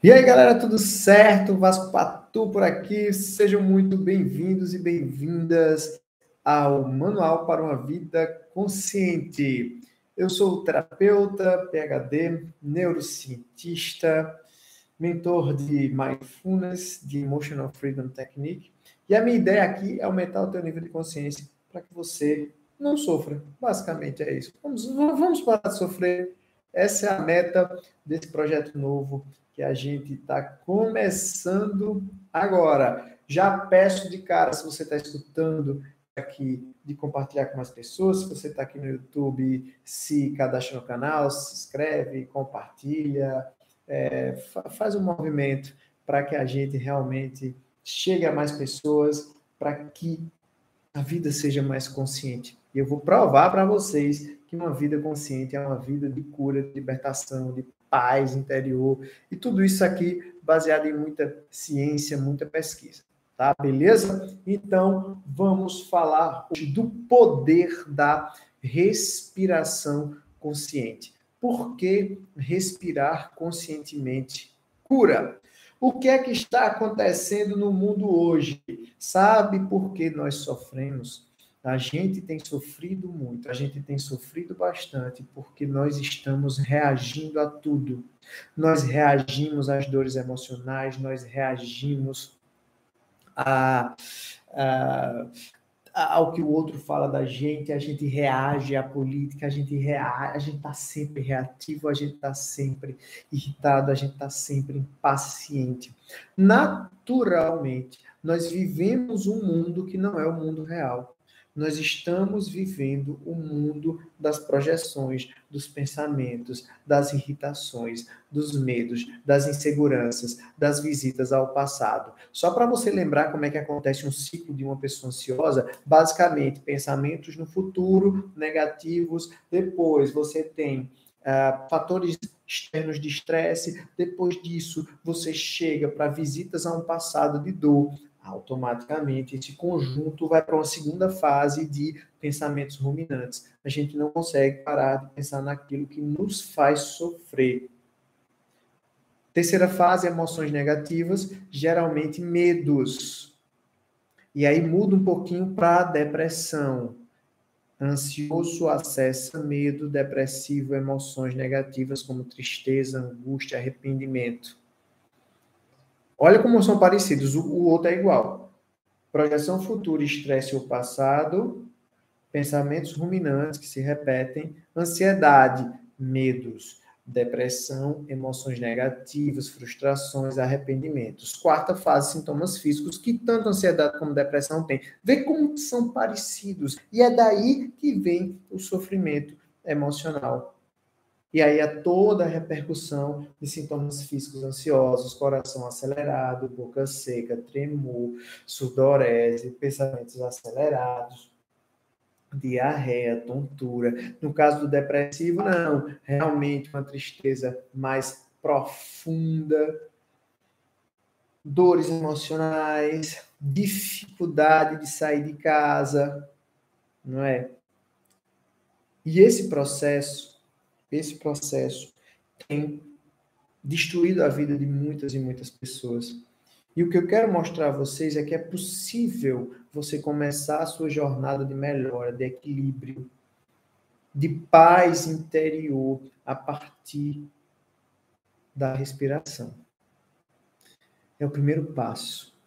E aí, galera, tudo certo? Vasco Patu por aqui. Sejam muito bem-vindos e bem-vindas ao Manual para uma Vida Consciente. Eu sou terapeuta, PhD, neurocientista, mentor de Mindfulness, de Emotional Freedom Technique. E a minha ideia aqui é aumentar o teu nível de consciência para que você não sofra. Basicamente é isso. Vamos, vamos parar de sofrer. Essa é a meta desse projeto novo que a gente está começando agora. Já peço de cara, se você está escutando aqui, de compartilhar com mais pessoas. Se você está aqui no YouTube, se cadastra no canal, se inscreve, compartilha, é, faz um movimento para que a gente realmente chegue a mais pessoas, para que a vida seja mais consciente. E eu vou provar para vocês que uma vida consciente é uma vida de cura, de libertação, de paz interior, e tudo isso aqui baseado em muita ciência, muita pesquisa. Tá, beleza? Então, vamos falar hoje do poder da respiração consciente. Por que respirar conscientemente cura? O que é que está acontecendo no mundo hoje? Sabe por que nós sofremos? A gente tem sofrido muito, a gente tem sofrido bastante porque nós estamos reagindo a tudo. Nós reagimos às dores emocionais, nós reagimos a, a, ao que o outro fala da gente, a gente reage à política, a gente a gente está sempre reativo, a gente está sempre irritado, a gente está sempre impaciente. Naturalmente, nós vivemos um mundo que não é o mundo real nós estamos vivendo o um mundo das projeções, dos pensamentos, das irritações, dos medos, das inseguranças, das visitas ao passado. Só para você lembrar como é que acontece um ciclo de uma pessoa ansiosa, basicamente pensamentos no futuro negativos, depois você tem uh, fatores externos de estresse, depois disso você chega para visitas a um passado de dor, automaticamente esse conjunto vai para uma segunda fase de pensamentos ruminantes. A gente não consegue parar de pensar naquilo que nos faz sofrer. Terceira fase, emoções negativas, geralmente medos. E aí muda um pouquinho para depressão. Ansioso acessa medo, depressivo, emoções negativas como tristeza, angústia, arrependimento. Olha como são parecidos, o, o outro é igual. Projeção futura, estresse ou passado, pensamentos ruminantes que se repetem, ansiedade, medos, depressão, emoções negativas, frustrações, arrependimentos. Quarta fase, sintomas físicos, que tanto ansiedade como depressão tem. Vê como são parecidos. E é daí que vem o sofrimento emocional e aí há toda a repercussão de sintomas físicos ansiosos, coração acelerado, boca seca, tremor, sudorese, pensamentos acelerados, diarreia, tontura. No caso do depressivo, não, realmente uma tristeza mais profunda, dores emocionais, dificuldade de sair de casa, não é? E esse processo esse processo tem destruído a vida de muitas e muitas pessoas. E o que eu quero mostrar a vocês é que é possível você começar a sua jornada de melhora, de equilíbrio, de paz interior a partir da respiração. É o primeiro passo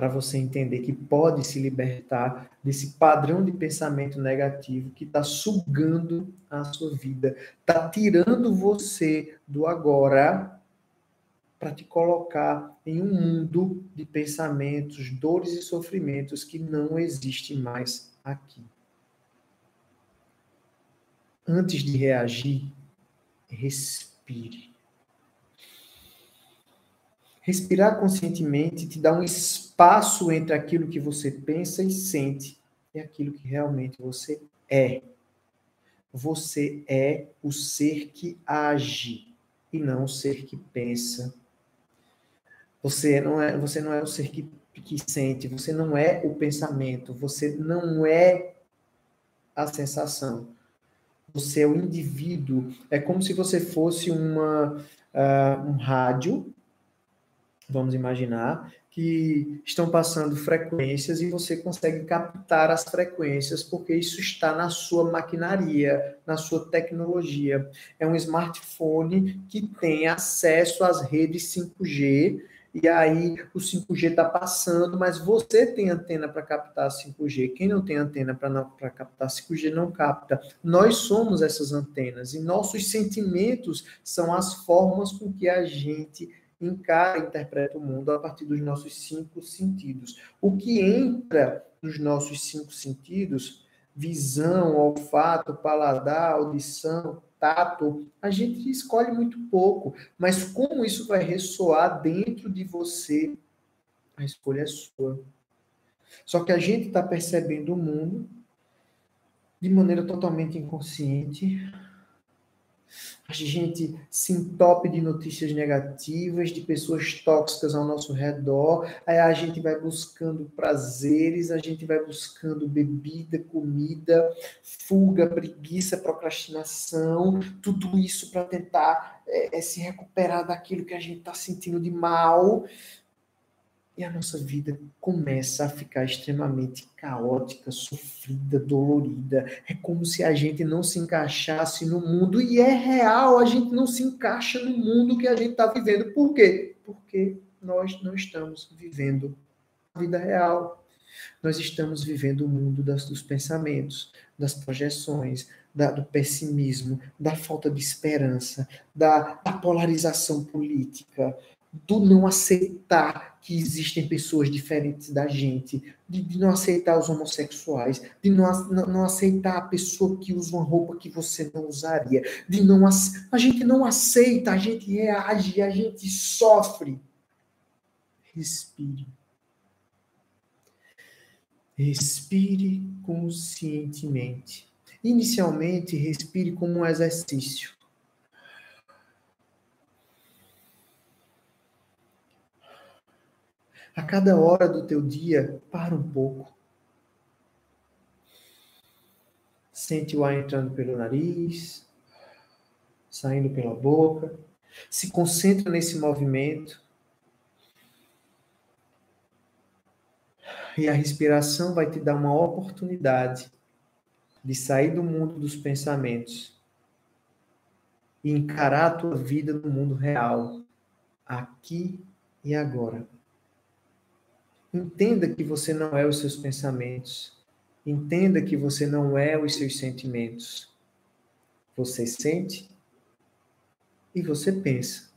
para você entender que pode se libertar desse padrão de pensamento negativo que está sugando a sua vida, está tirando você do agora para te colocar em um mundo de pensamentos, dores e sofrimentos que não existe mais aqui. Antes de reagir, respire. Respirar conscientemente te dá um espaço entre aquilo que você pensa e sente e aquilo que realmente você é. Você é o ser que age e não o ser que pensa. Você não é, você não é o ser que, que sente, você não é o pensamento, você não é a sensação. Você é o indivíduo. É como se você fosse uma, uh, um rádio vamos imaginar, que estão passando frequências e você consegue captar as frequências porque isso está na sua maquinaria, na sua tecnologia. É um smartphone que tem acesso às redes 5G e aí o 5G está passando, mas você tem antena para captar 5G. Quem não tem antena para captar 5G não capta. Nós somos essas antenas e nossos sentimentos são as formas com que a gente encara e interpreta o mundo a partir dos nossos cinco sentidos. O que entra nos nossos cinco sentidos, visão, olfato, paladar, audição, tato, a gente escolhe muito pouco, mas como isso vai ressoar dentro de você, a escolha é sua. Só que a gente está percebendo o mundo de maneira totalmente inconsciente, a gente se entope de notícias negativas, de pessoas tóxicas ao nosso redor, aí a gente vai buscando prazeres, a gente vai buscando bebida, comida, fuga, preguiça, procrastinação, tudo isso para tentar é, é, se recuperar daquilo que a gente está sentindo de mal, e a nossa vida começa a ficar extremamente caótica, sofrida, dolorida. É como se a gente não se encaixasse no mundo, e é real, a gente não se encaixa no mundo que a gente está vivendo. Por quê? Porque nós não estamos vivendo a vida real. Nós estamos vivendo o mundo das, dos pensamentos, das projeções, da, do pessimismo, da falta de esperança, da, da polarização política, do não aceitar que existem pessoas diferentes da gente, de, de não aceitar os homossexuais, de não, não, aceitar a pessoa que usa uma roupa que você não usaria, de não a gente não aceita, a gente reage, a gente sofre. Respire. Respire conscientemente. Inicialmente, respire como um exercício. A cada hora do teu dia, para um pouco. Sente o ar entrando pelo nariz, saindo pela boca. Se concentra nesse movimento. E a respiração vai te dar uma oportunidade de sair do mundo dos pensamentos e encarar a tua vida no mundo real, aqui e agora. Entenda que você não é os seus pensamentos. Entenda que você não é os seus sentimentos. Você sente e você pensa,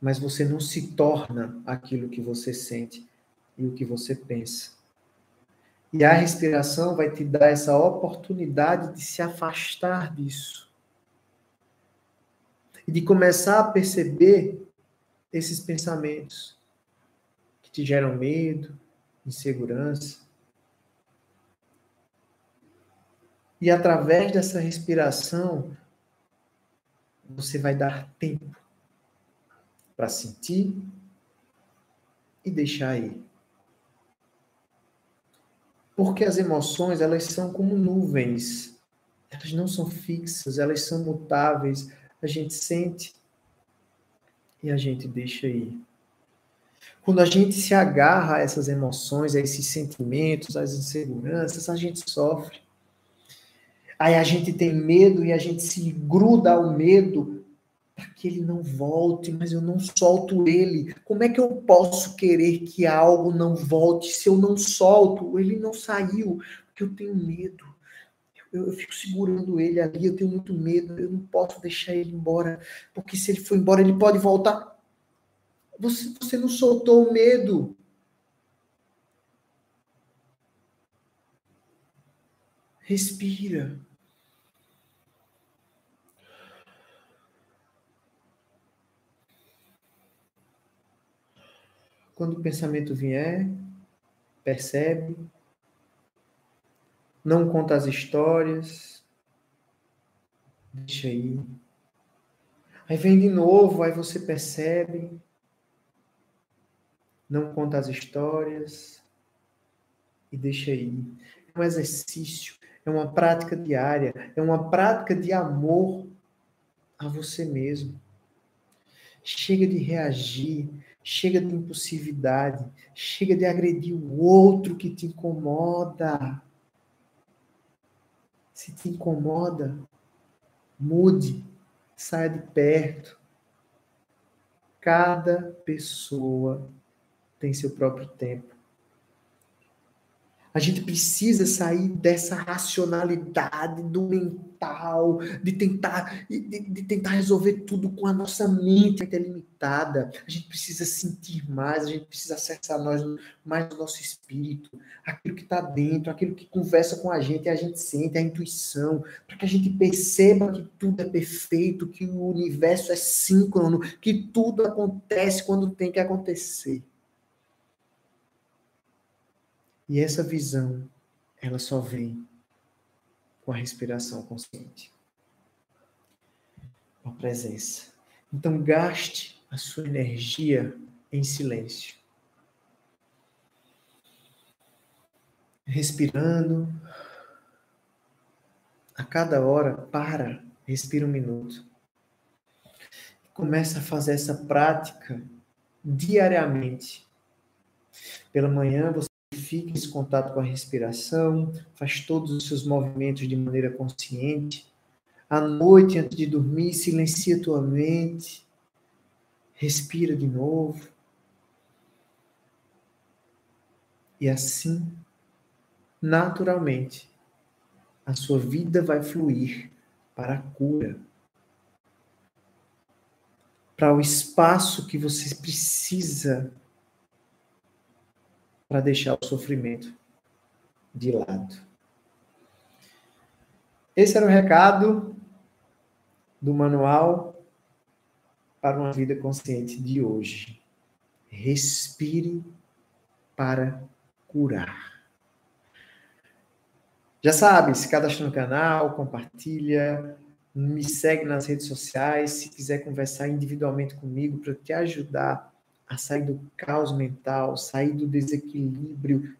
mas você não se torna aquilo que você sente e o que você pensa. E a respiração vai te dar essa oportunidade de se afastar disso. E de começar a perceber esses pensamentos que te geram medo, insegurança. E através dessa respiração, você vai dar tempo para sentir e deixar ir. Porque as emoções, elas são como nuvens. Elas não são fixas, elas são mutáveis. A gente sente e a gente deixa ir. Quando a gente se agarra a essas emoções, a esses sentimentos, às inseguranças, a gente sofre. Aí a gente tem medo e a gente se gruda ao medo para que ele não volte, mas eu não solto ele. Como é que eu posso querer que algo não volte se eu não solto? Ele não saiu, porque eu tenho medo. Eu, eu, fico segurando ele ali, eu tenho muito medo, eu não posso deixar ele embora, porque se ele for embora, ele pode voltar. Você, você não soltou o medo. Respira. Quando o pensamento vier, percebe, não conta as histórias, deixa aí. Aí vem de novo, aí você percebe, não conta as histórias e deixa aí. É um exercício, é uma prática diária, é uma prática de amor a você mesmo. Chega de reagir, Chega de impulsividade. Chega de agredir o outro que te incomoda. Se te incomoda, mude, saia de perto. Cada pessoa tem seu próprio tempo. A gente precisa sair dessa racionalidade do mental, de tentar, de, de, tentar resolver tudo com a nossa mente que é limitada. A gente precisa sentir mais, a gente precisa acessar nós, mais o nosso espírito, aquilo que está dentro, aquilo que conversa com a gente, a gente sente, a intuição, para que a gente perceba que tudo é perfeito, que o universo é síncrono, que tudo acontece quando tem que acontecer. E essa visão, ela só vem com a respiração consciente. Com a presença. Então, gaste a sua energia em silêncio. Respirando. A cada hora, para, respira um minuto. Começa a fazer essa prática diariamente. Pela manhã, você fique esse contato com a respiração, faz todos os seus movimentos de maneira consciente. À noite, antes de dormir, silencia tua mente, respira de novo. E assim, naturalmente, a sua vida vai fluir para a cura, para o espaço que você precisa para deixar o sofrimento de lado. Esse era o recado do manual para uma vida consciente de hoje. Respire para curar. Já sabe, se cadastra no canal, compartilha, me segue nas redes sociais. Se quiser conversar individualmente comigo para te ajudar a sair do caos mental, sair do desequilíbrio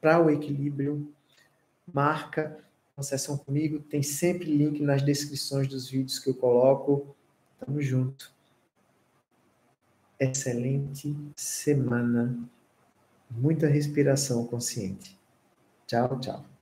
para o equilíbrio, marca uma sessão comigo. Tem sempre link nas descrições dos vídeos que eu coloco. Tamo junto. Excelente semana. Muita respiração consciente. Tchau, tchau.